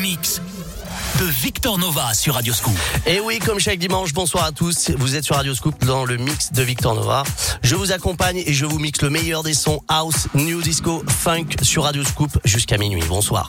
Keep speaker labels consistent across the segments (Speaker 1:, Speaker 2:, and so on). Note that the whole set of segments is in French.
Speaker 1: mix de Victor Nova sur Radio Scoop.
Speaker 2: Et oui, comme chaque dimanche, bonsoir à tous. Vous êtes sur Radio Scoop dans le mix de Victor Nova. Je vous accompagne et je vous mixe le meilleur des sons house, new disco, funk sur Radio Scoop jusqu'à minuit. Bonsoir.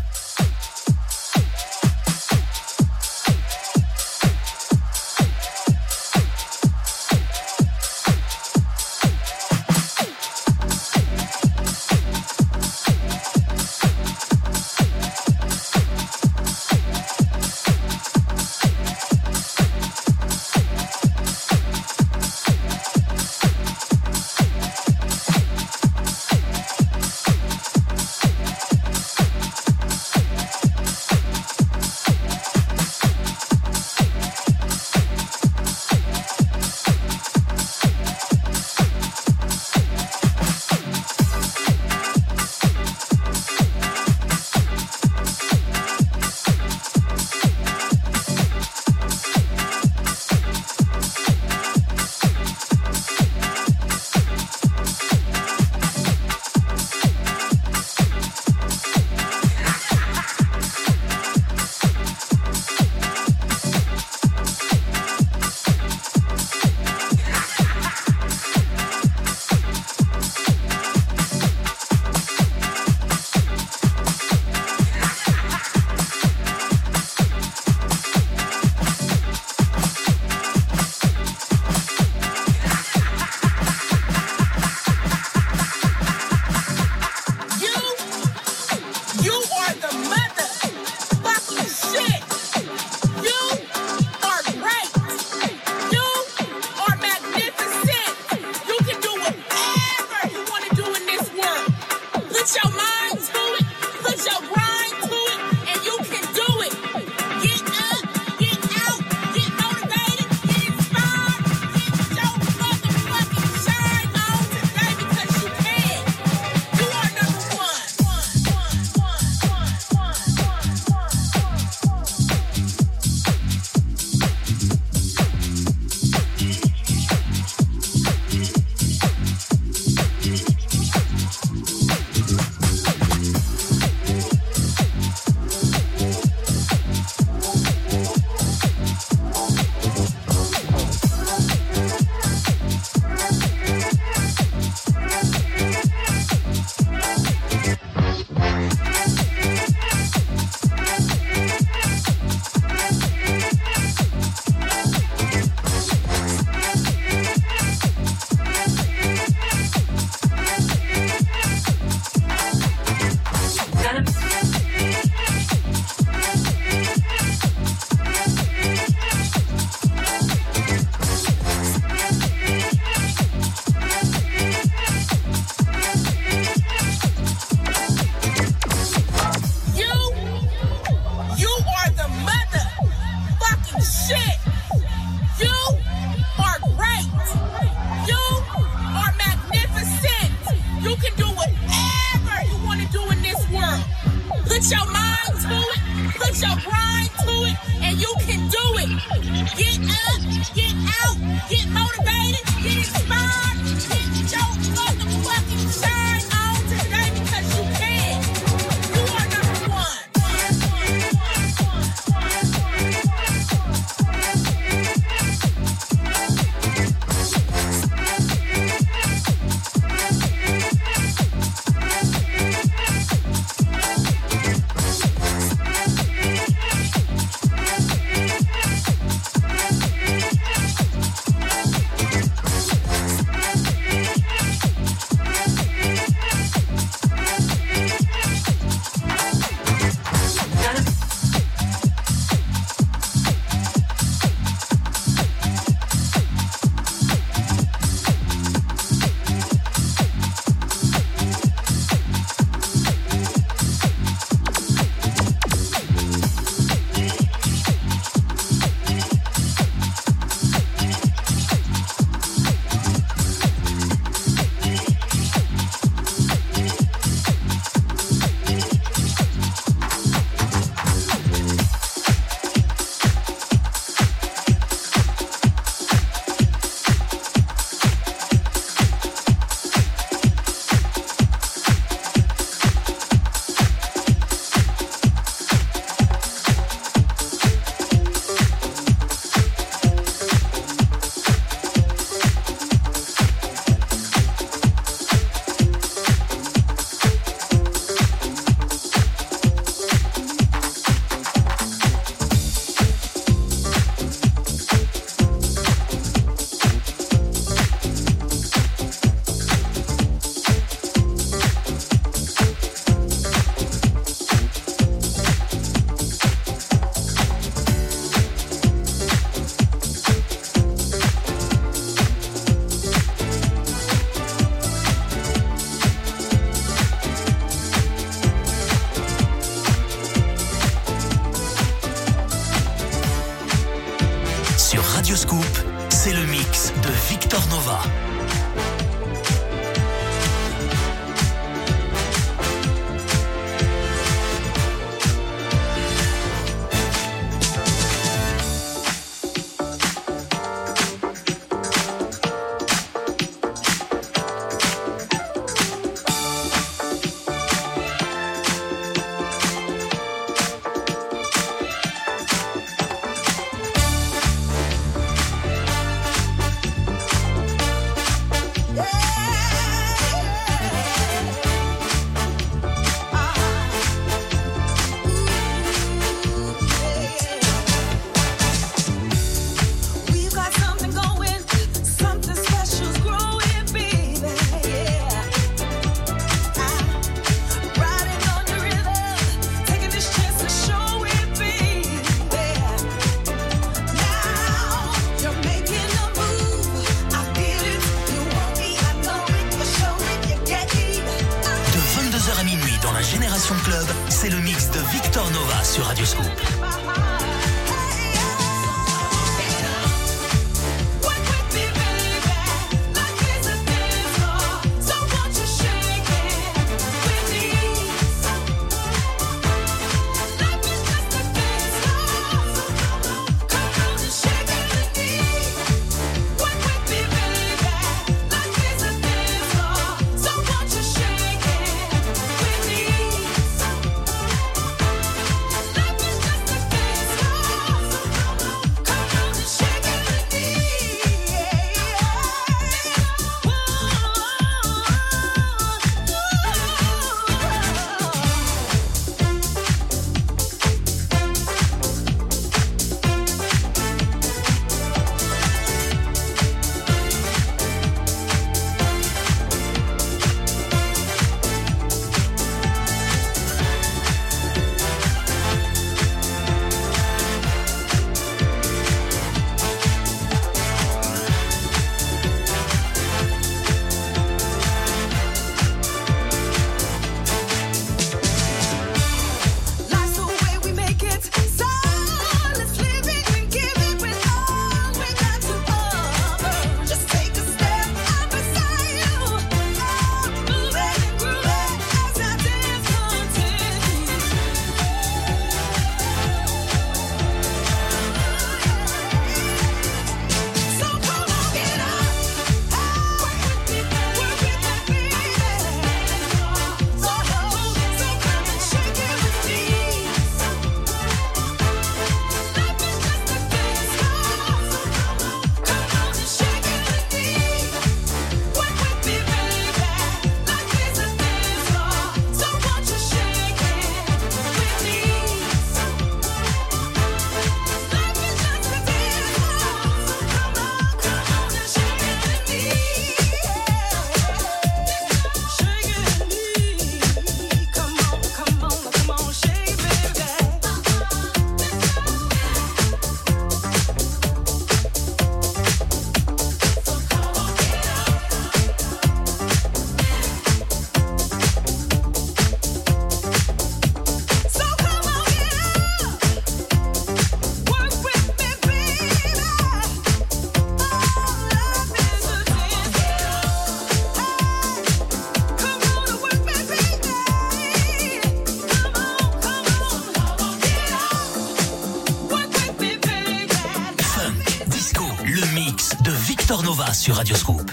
Speaker 3: Sur Radio Scoop.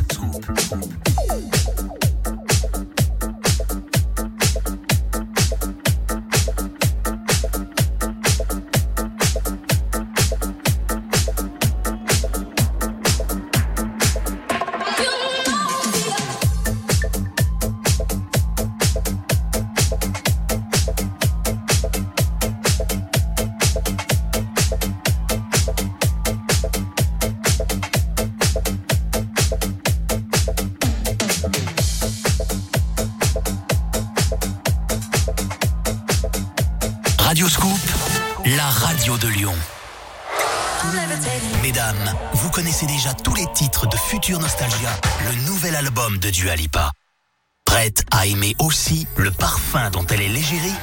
Speaker 3: Nostalgia, le nouvel album de Dua Lipa. Prête à aimer aussi le parfum dont elle est l'égérie?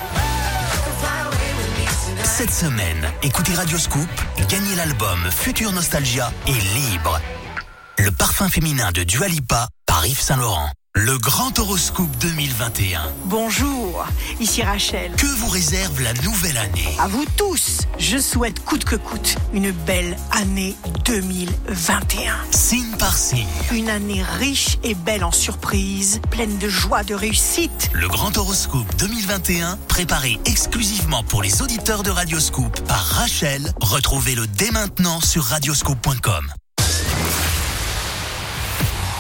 Speaker 3: Cette semaine, écoutez Radio Scoop, gagnez l'album Future Nostalgia et Libre. Le parfum féminin de Dualipa par Yves Saint-Laurent. Le grand horoscope 2021.
Speaker 4: Bonjour, ici Rachel.
Speaker 3: Que vous réserve la nouvelle année?
Speaker 4: À vous tous, je souhaite coûte que coûte une belle année 2021.
Speaker 3: Signe par signe.
Speaker 4: Une année riche et belle en surprises, pleine de joie, de réussite.
Speaker 3: Le grand horoscope 2021, préparé exclusivement pour les auditeurs de Radioscoop par Rachel. Retrouvez-le dès maintenant sur radioscoop.com.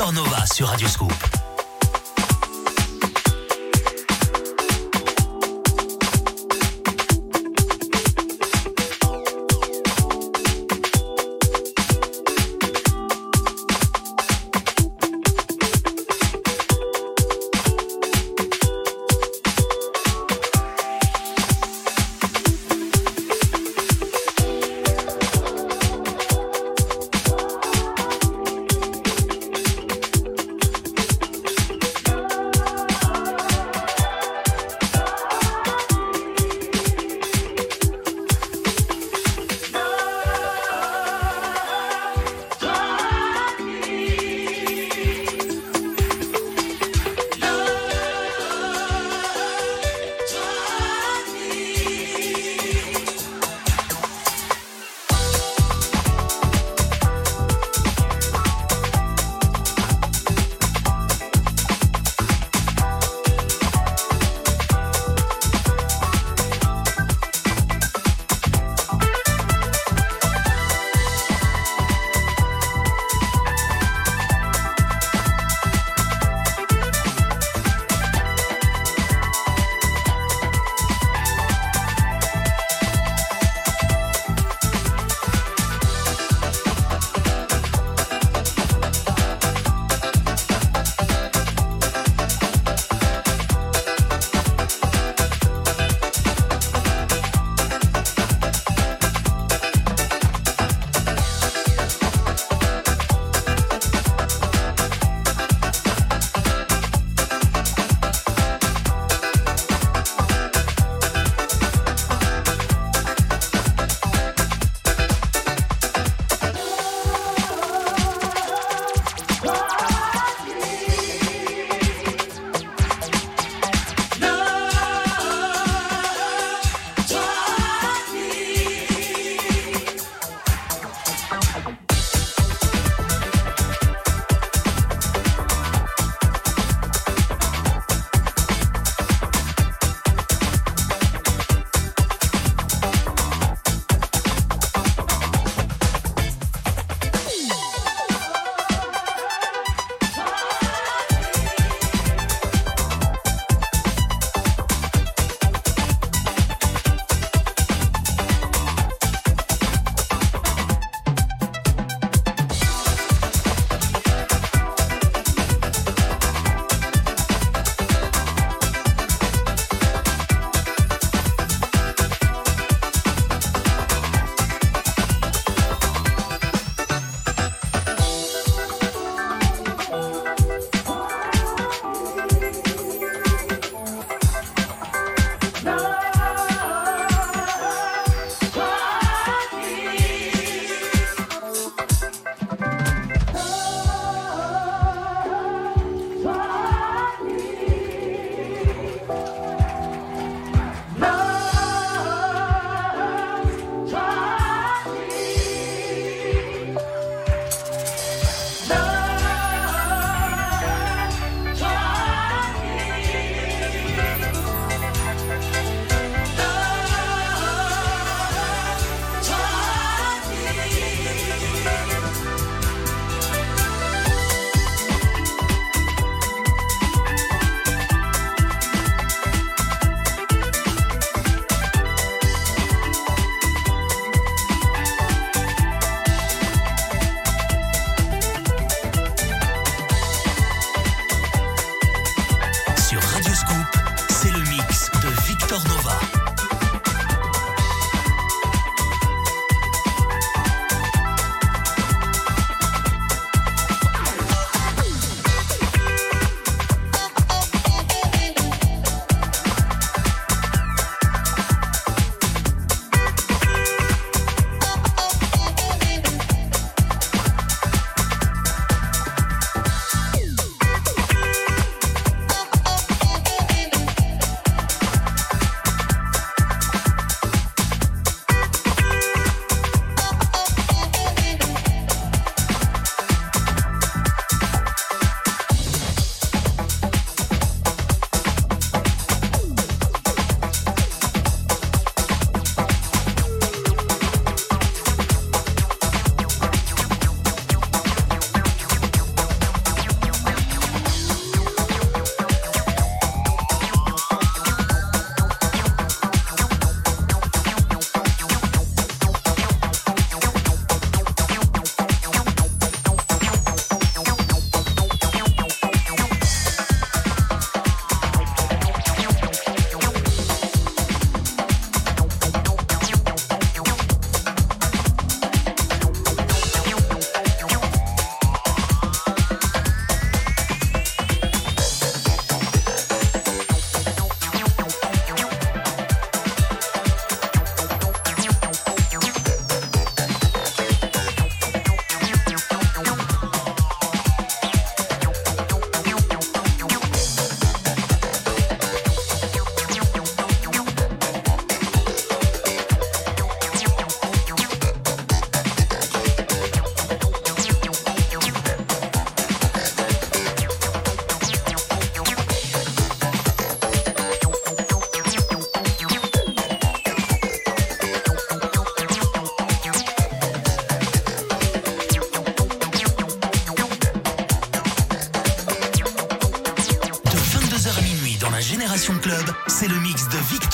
Speaker 3: Victor Nova sur Radio Scoop.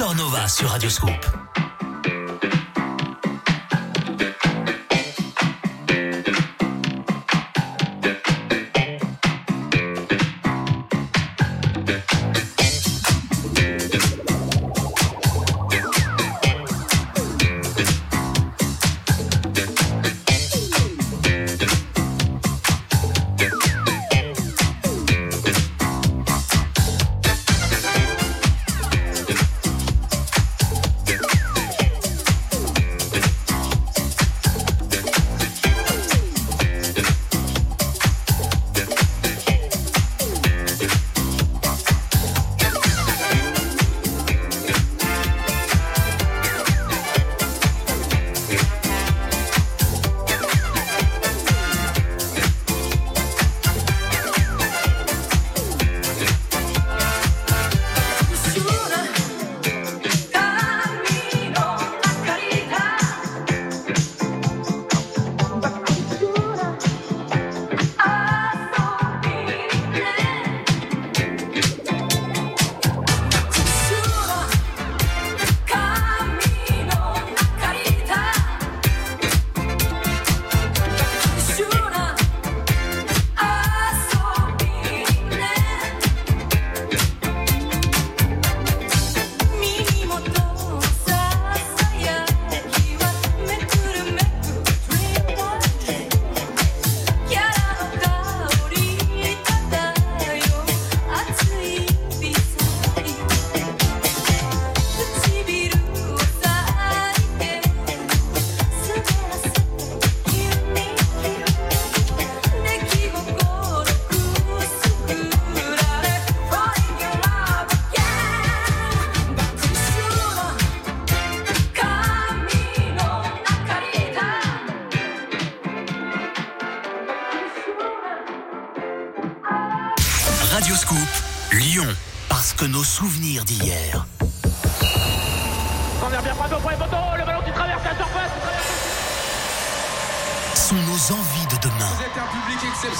Speaker 3: Victor Nova sur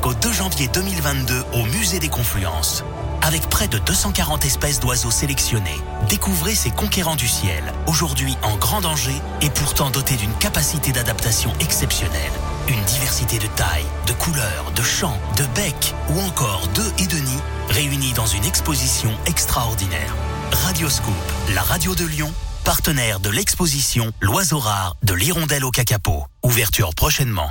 Speaker 3: jusqu'au 2 janvier 2022 au Musée des Confluences. Avec près de 240 espèces d'oiseaux sélectionnés, découvrez ces conquérants du ciel, aujourd'hui en grand danger et pourtant dotés d'une capacité d'adaptation exceptionnelle. Une diversité de tailles, de couleurs, de chants, de becs ou encore d'œufs et de nids réunis dans une exposition extraordinaire. Radioscoop, la radio de Lyon, partenaire de l'exposition L'oiseau rare de l'hirondelle au cacapo. Ouverture prochainement.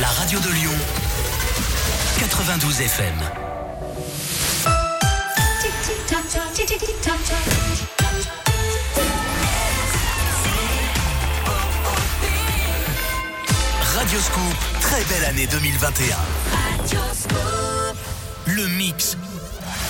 Speaker 1: La radio de Lyon, 92 FM. Radio Scoop, très belle année 2021. Le mix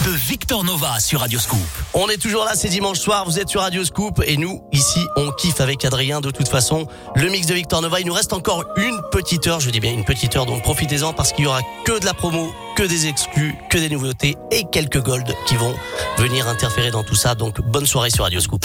Speaker 1: de Victor Nova sur Radio Scoop.
Speaker 2: On est toujours là, c'est dimanche soir, vous êtes sur Radio Scoop et nous, ici, on kiffe avec Adrien de toute façon. Le mix de Victor Nova, il nous reste encore une petite heure, je dis bien une petite heure, donc profitez-en parce qu'il y aura que de la promo, que des exclus, que des nouveautés et quelques golds qui vont venir interférer dans tout ça. Donc bonne soirée sur Radio Scoop.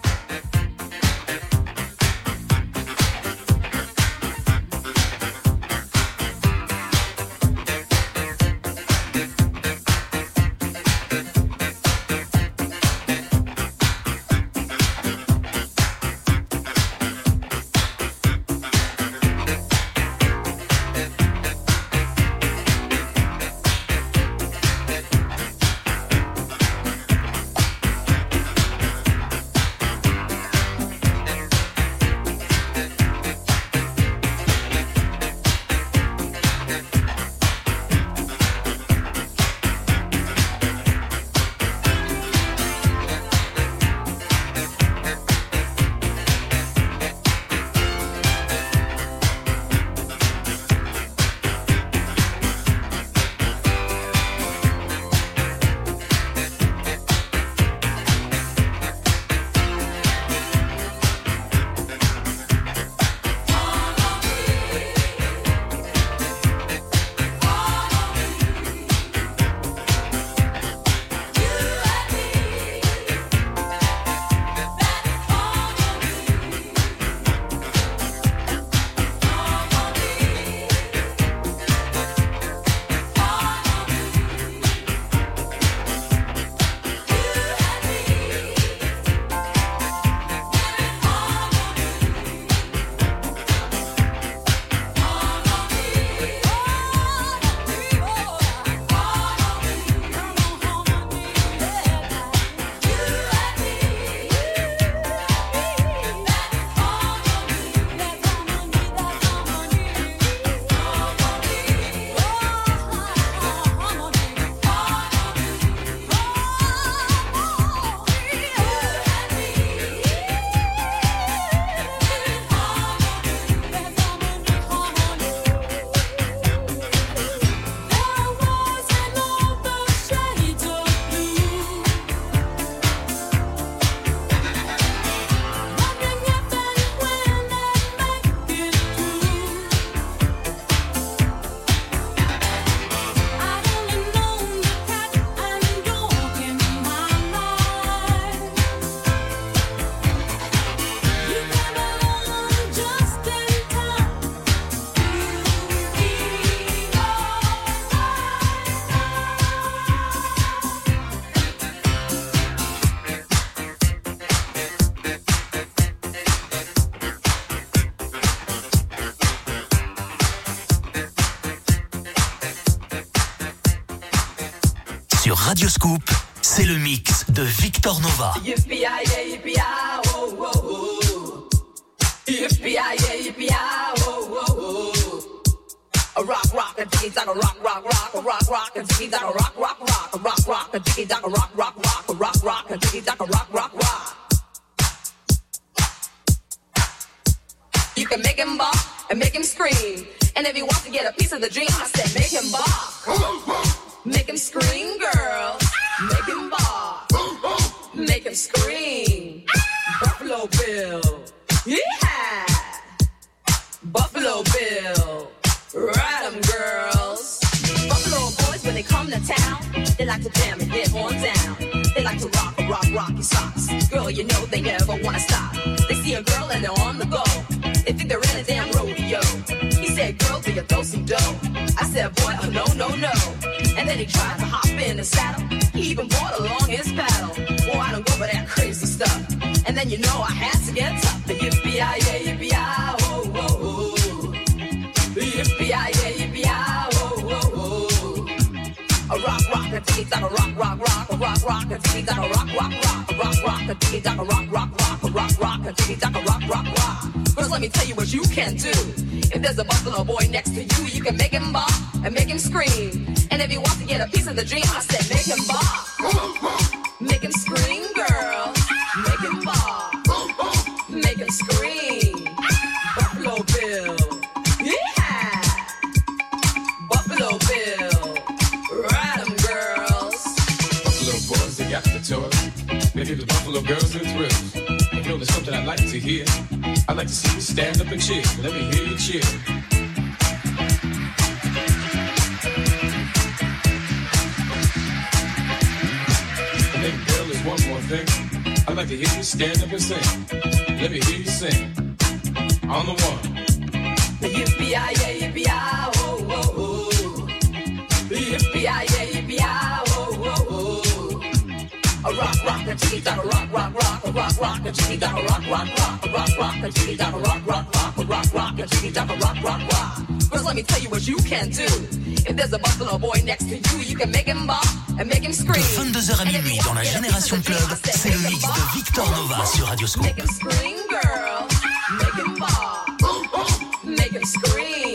Speaker 5: You can make him bop and make him scream. And if he wants to get a piece of the dream, I said make him bop. Make him scream, girl. Scream. Buffalo Bill. Yeah. Buffalo Bill. Ride them, girls. Buffalo boys, when they come to town, they like to jam and get on down. They like to rock, rock, rocky socks. Girl, you know they never wanna stop. They see a girl and they're on the go. They think they're in a damn rodeo. Said, girl, do you throw some dough? I said, boy, oh no, no, no. And then he tried to hop in the saddle. He even brought along his paddle. Boy, I don't go for that crazy stuff. And then you know I had to get tough. The yippee, ah, yeah, yippee, oh, oh, oh. The yippee, ah, yeah, yippee, oh, oh, oh. A rock, rock, a tiki, a rock, rock, rock, rock, rock, a tiki, a rock, rock, rock, rock, rock, a tiki, a rock, rock, rock, rock, rock, a tiki, a rock, rock, rock. First, let me tell you what you can do. If there's a buffalo boy next to you, you can make him bop and make him scream. And if he wants to get a piece of the dream, I said make him bop. Girls
Speaker 6: their thrills. You know, there's something I'd like to hear. I'd like to see you stand up and cheer. Let me hear you cheer. And then, girl, there's one more thing. I'd like to hear you stand up and sing. Let me hear you sing. On the one.
Speaker 5: The rock rock a tiki taka rock rock rock a rock rock a tiki taka rock rock rock a rock rock a tiki taka rock rock rock a rock rock a tiki taka rock rock rock. First let me tell you what you can do. If there's a buffalo boy next to you, you can make him bop and make him scream.
Speaker 1: De 22h à minuit dans la Génération Club, c'est le mix de Victor Nova sur Radio Scoop.
Speaker 5: Make him scream, girl. Make him bop. Make him scream.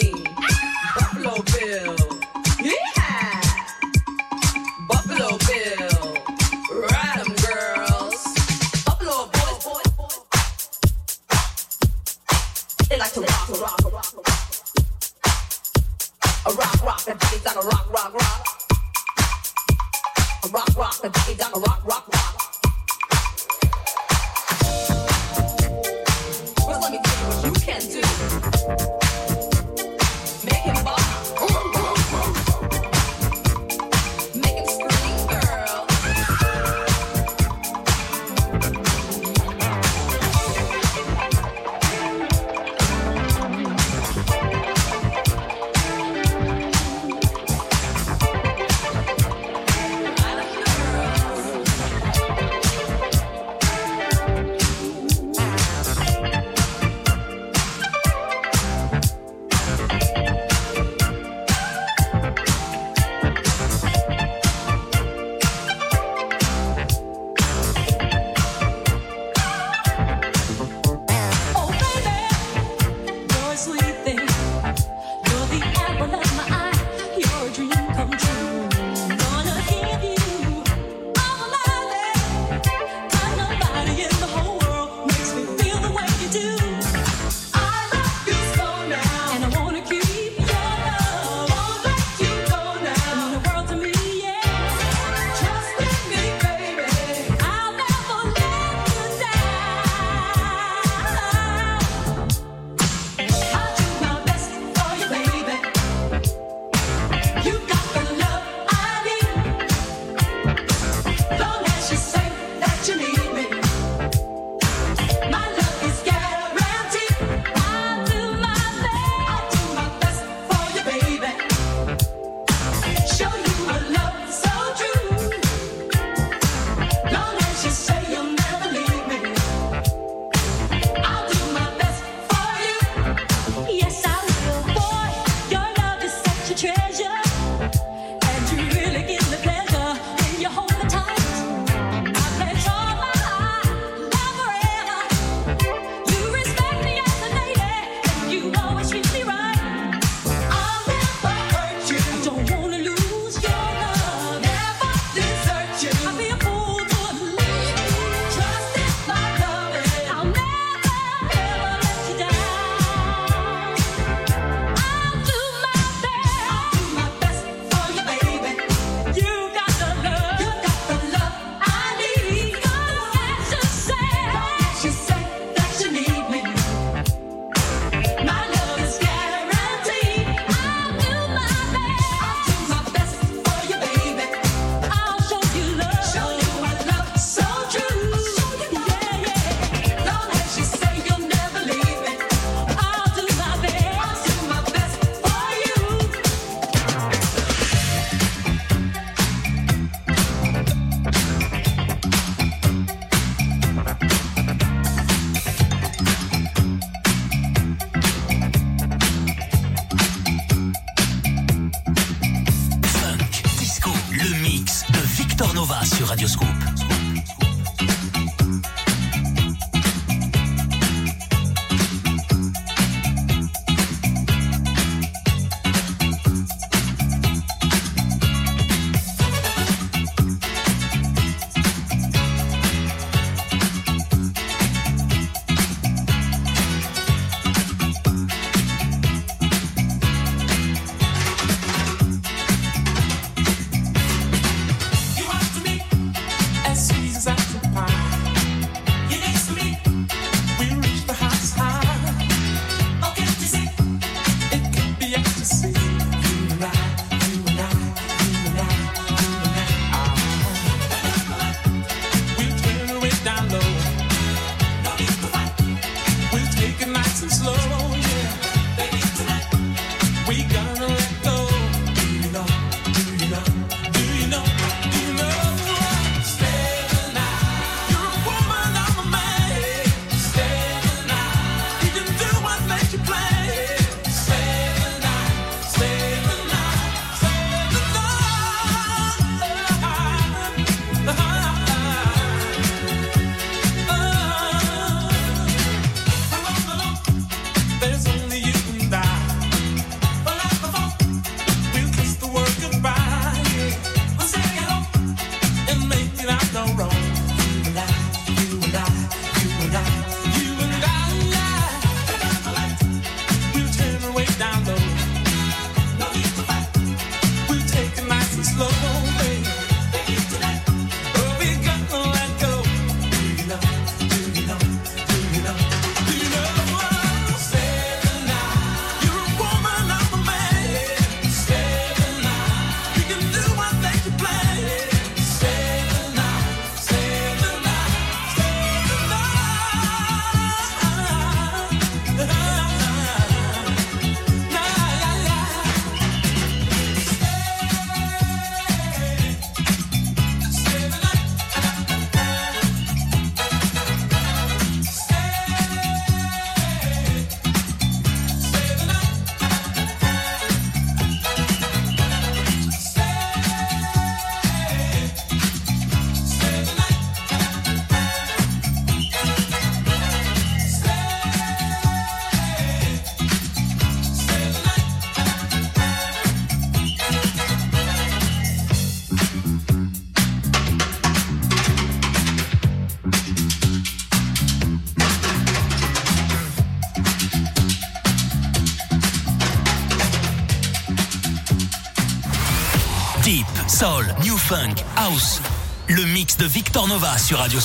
Speaker 7: De Victor Nova sur Radio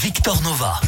Speaker 7: Victor Nova.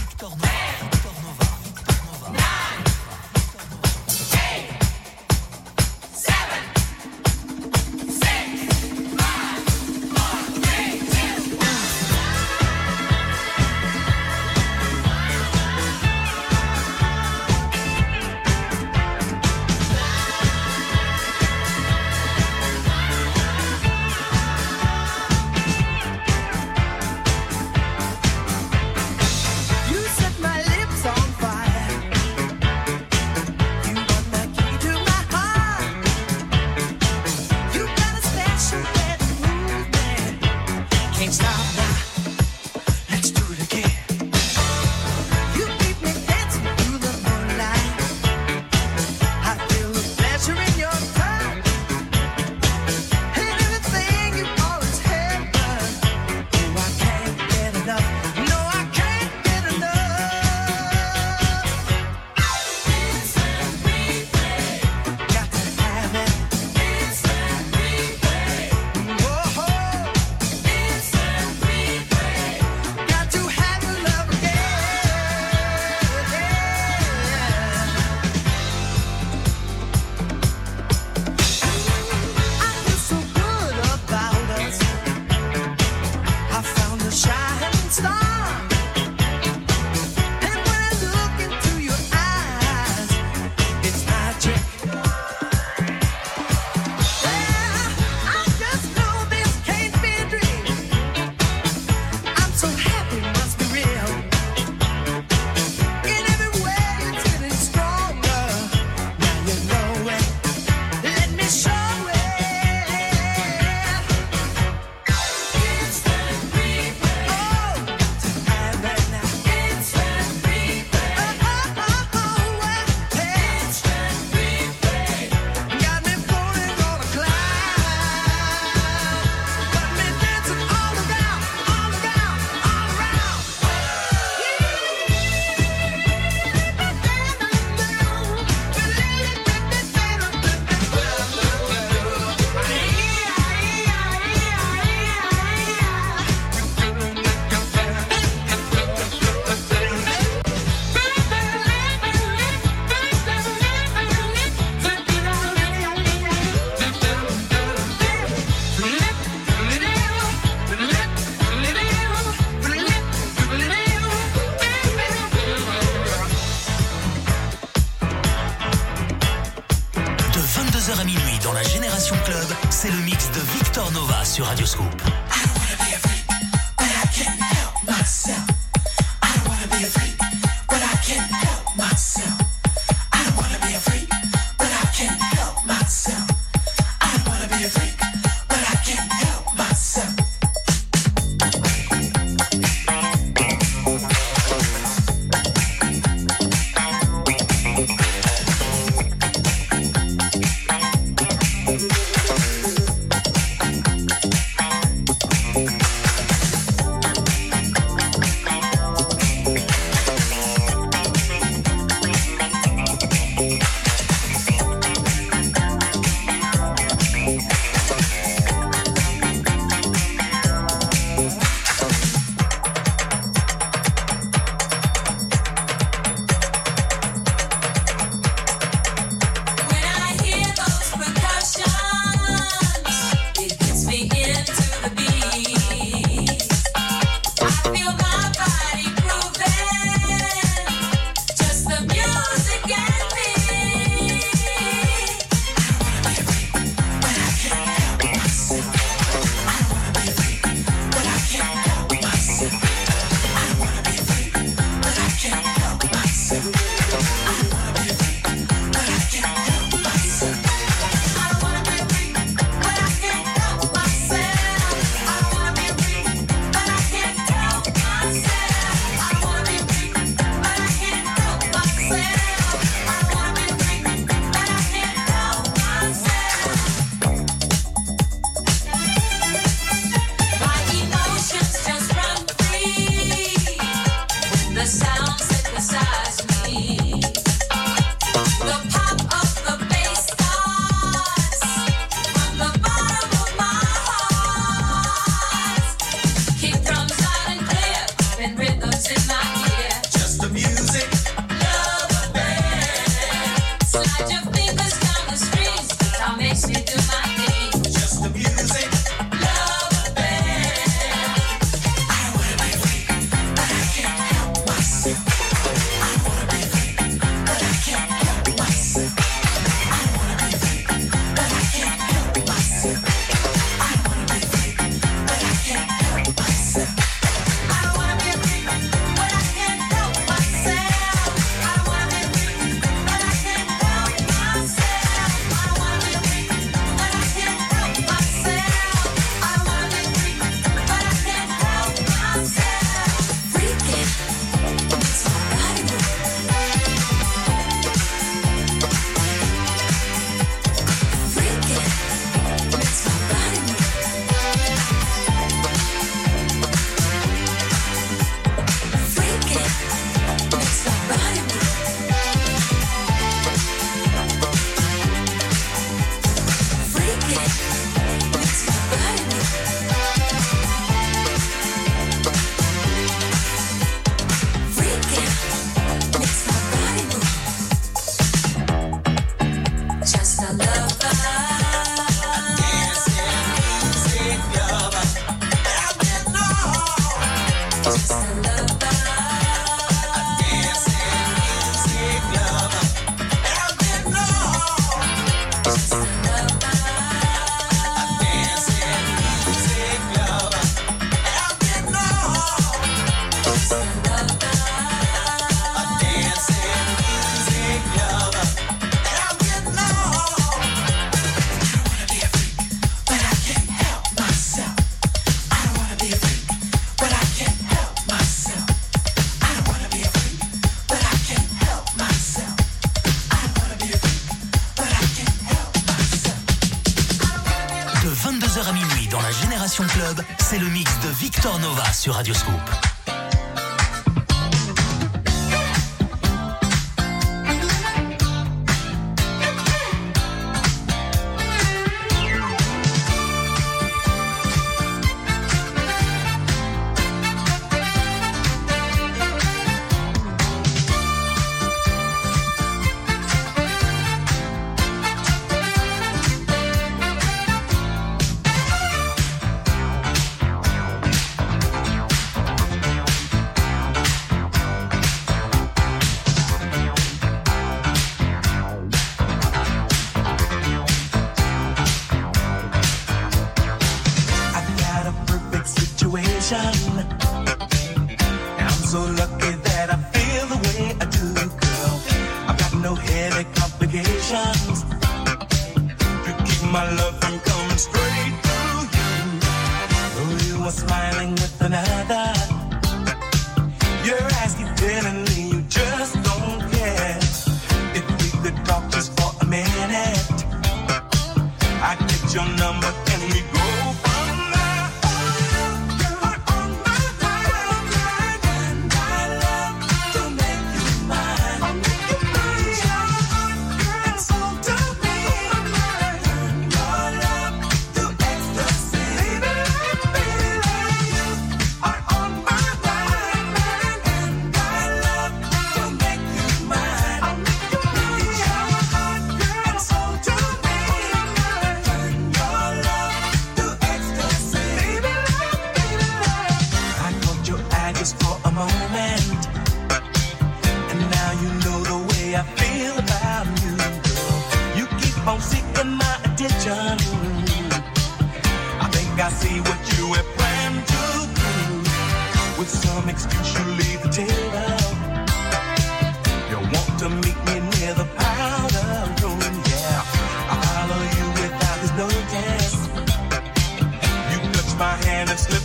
Speaker 8: My hand and slip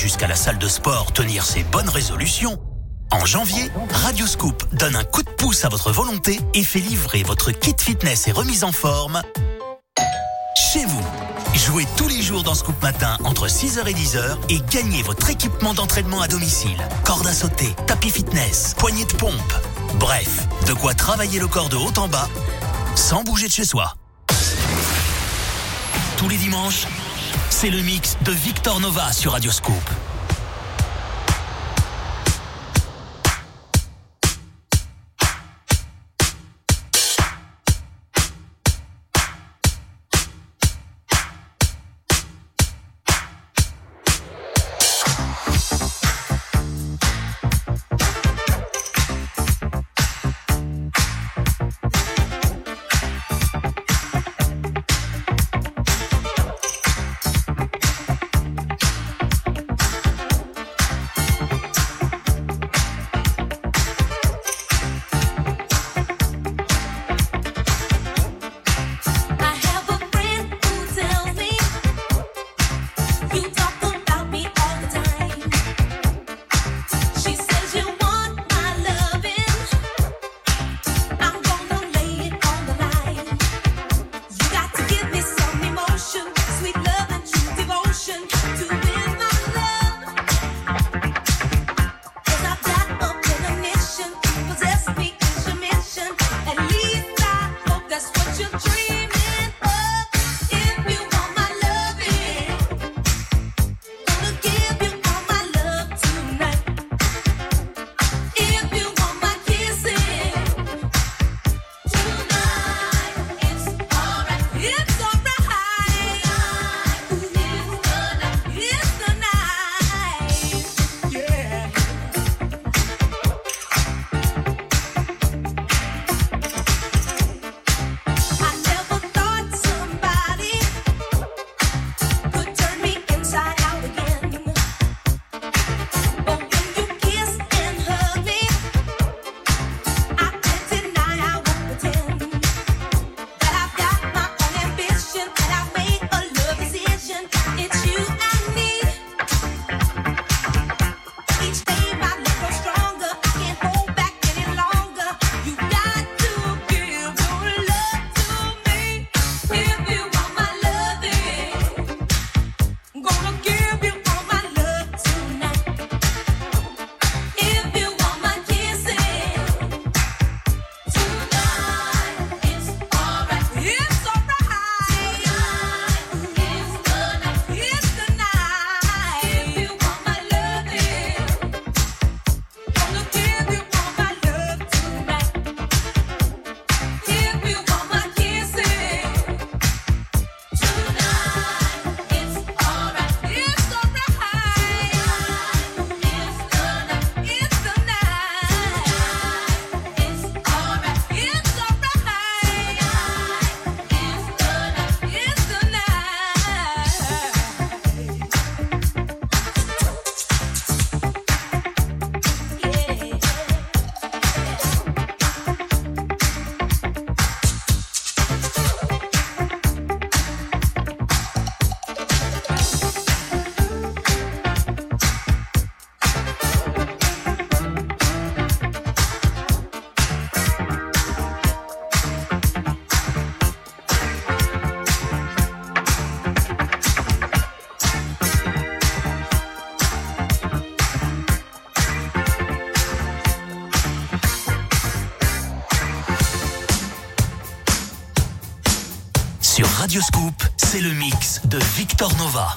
Speaker 1: jusqu'à la salle de sport tenir ses bonnes résolutions, en janvier, Radioscoop donne un coup de pouce à votre volonté et fait livrer votre kit fitness et remise en forme chez vous. Jouez tous les jours dans Scoop Matin entre 6h et 10h et gagnez votre équipement d'entraînement à domicile. Corde à sauter, tapis fitness, poignée de pompe. Bref, de quoi travailler le corps de haut en bas sans bouger de chez soi. Tous les dimanches, c'est le mix de Victor Nova sur Radio Le mix de Victor Nova.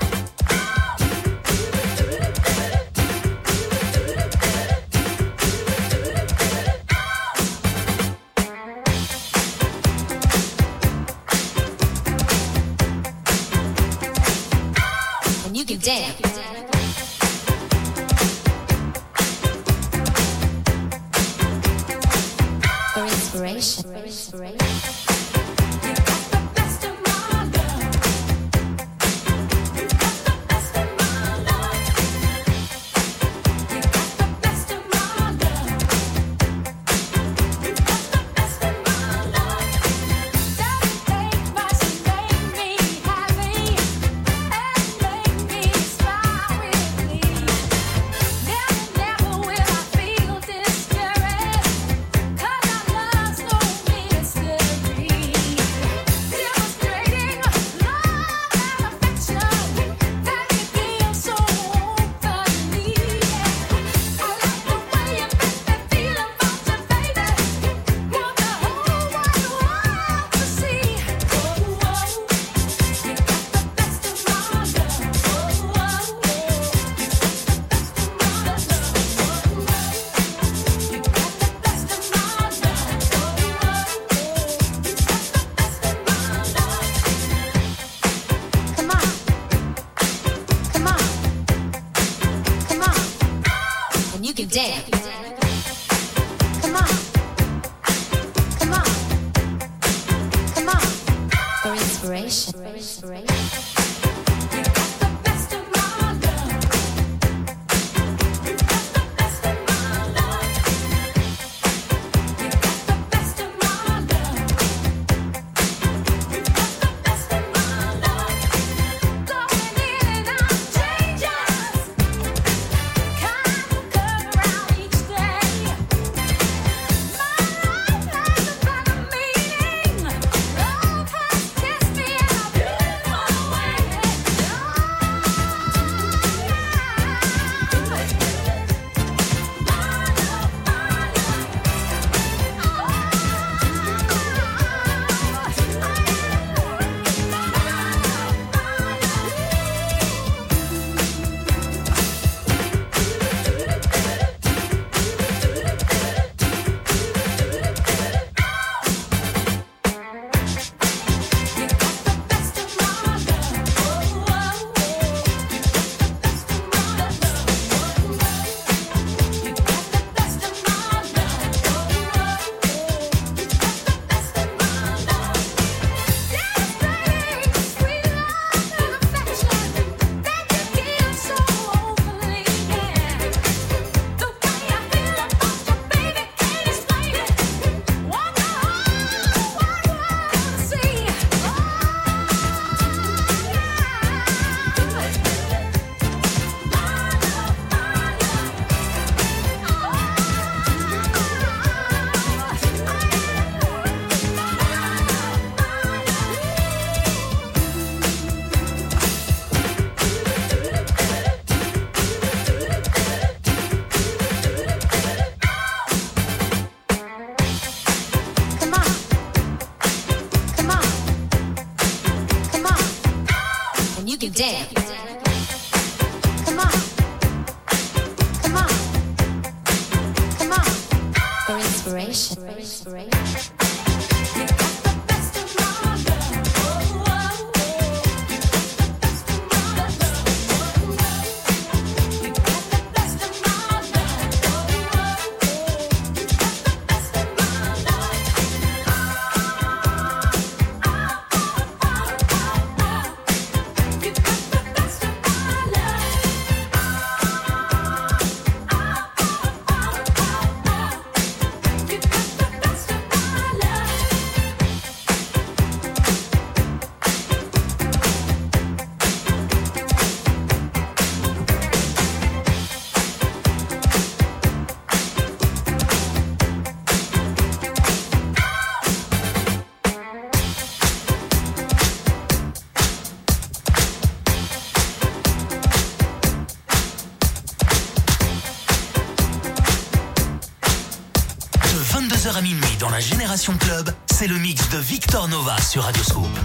Speaker 1: Victor Nova sur Radio Scoop.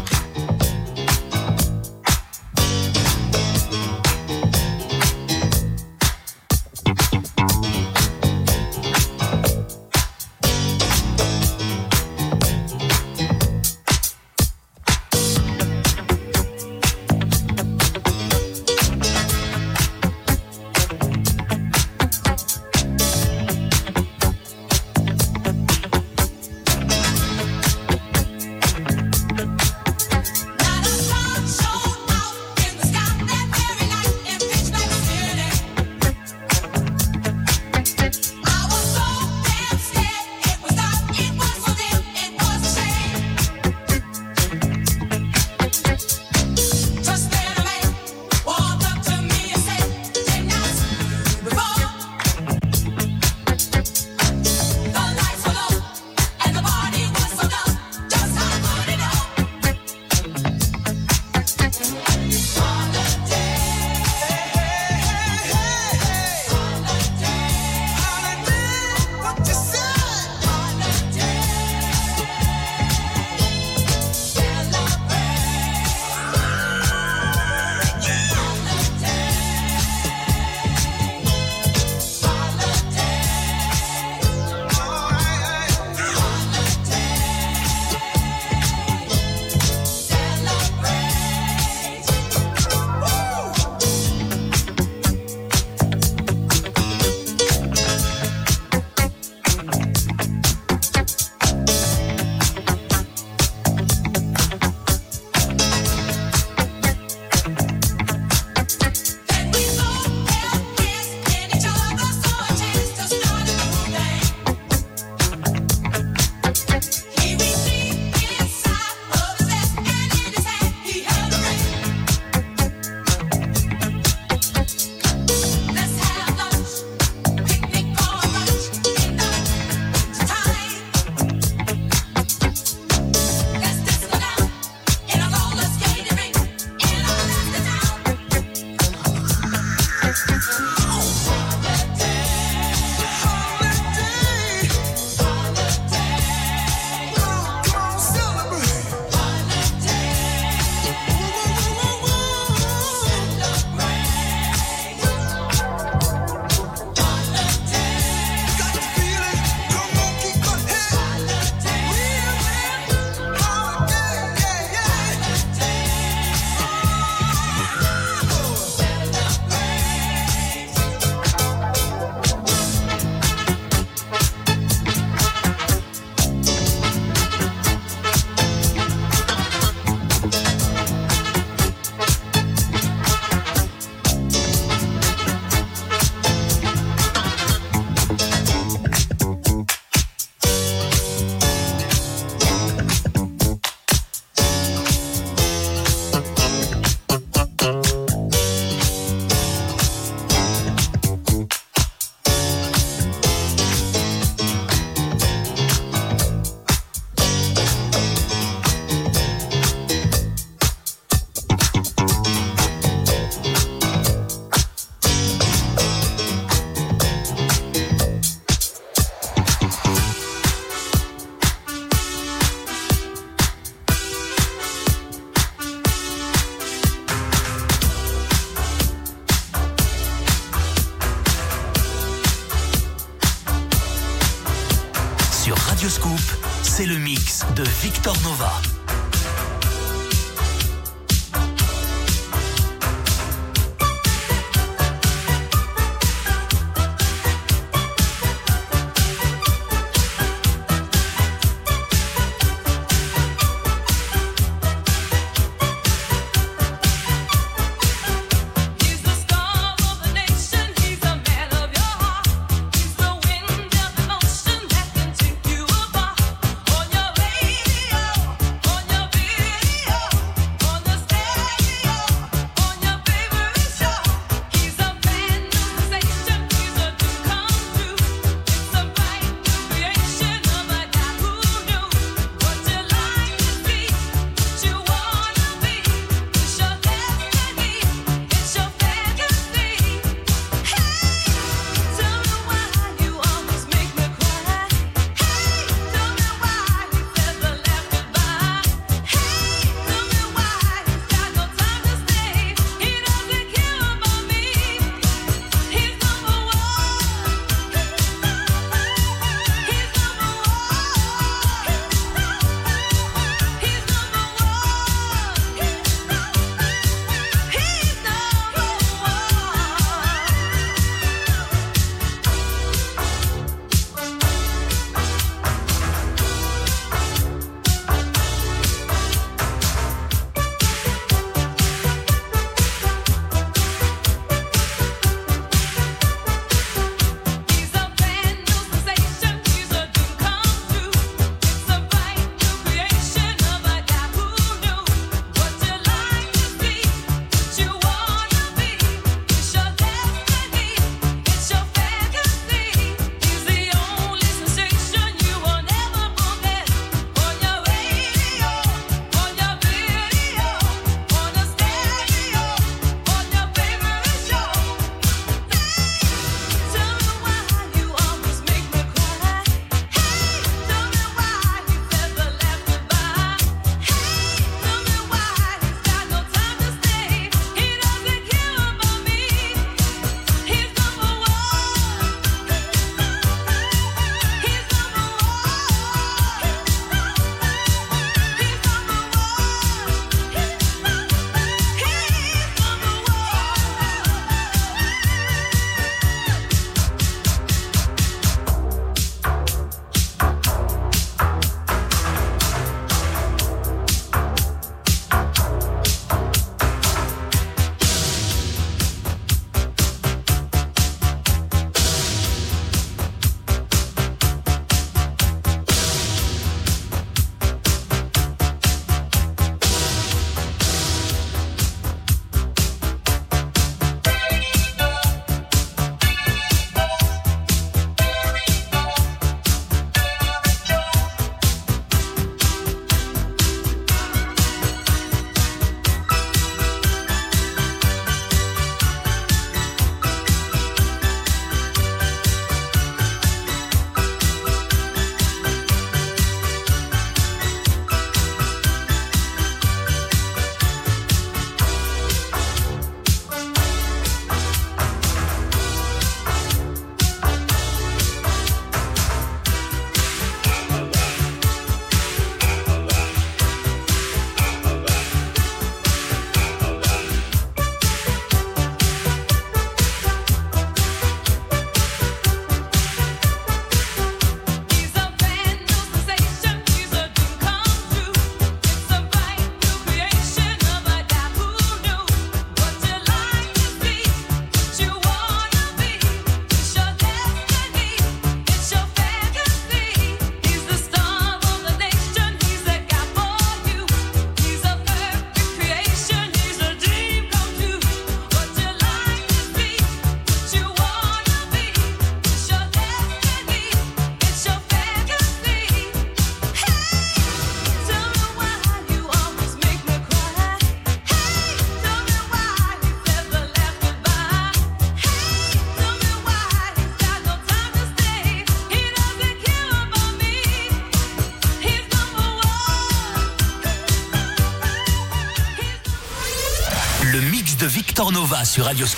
Speaker 3: Nova sur Radio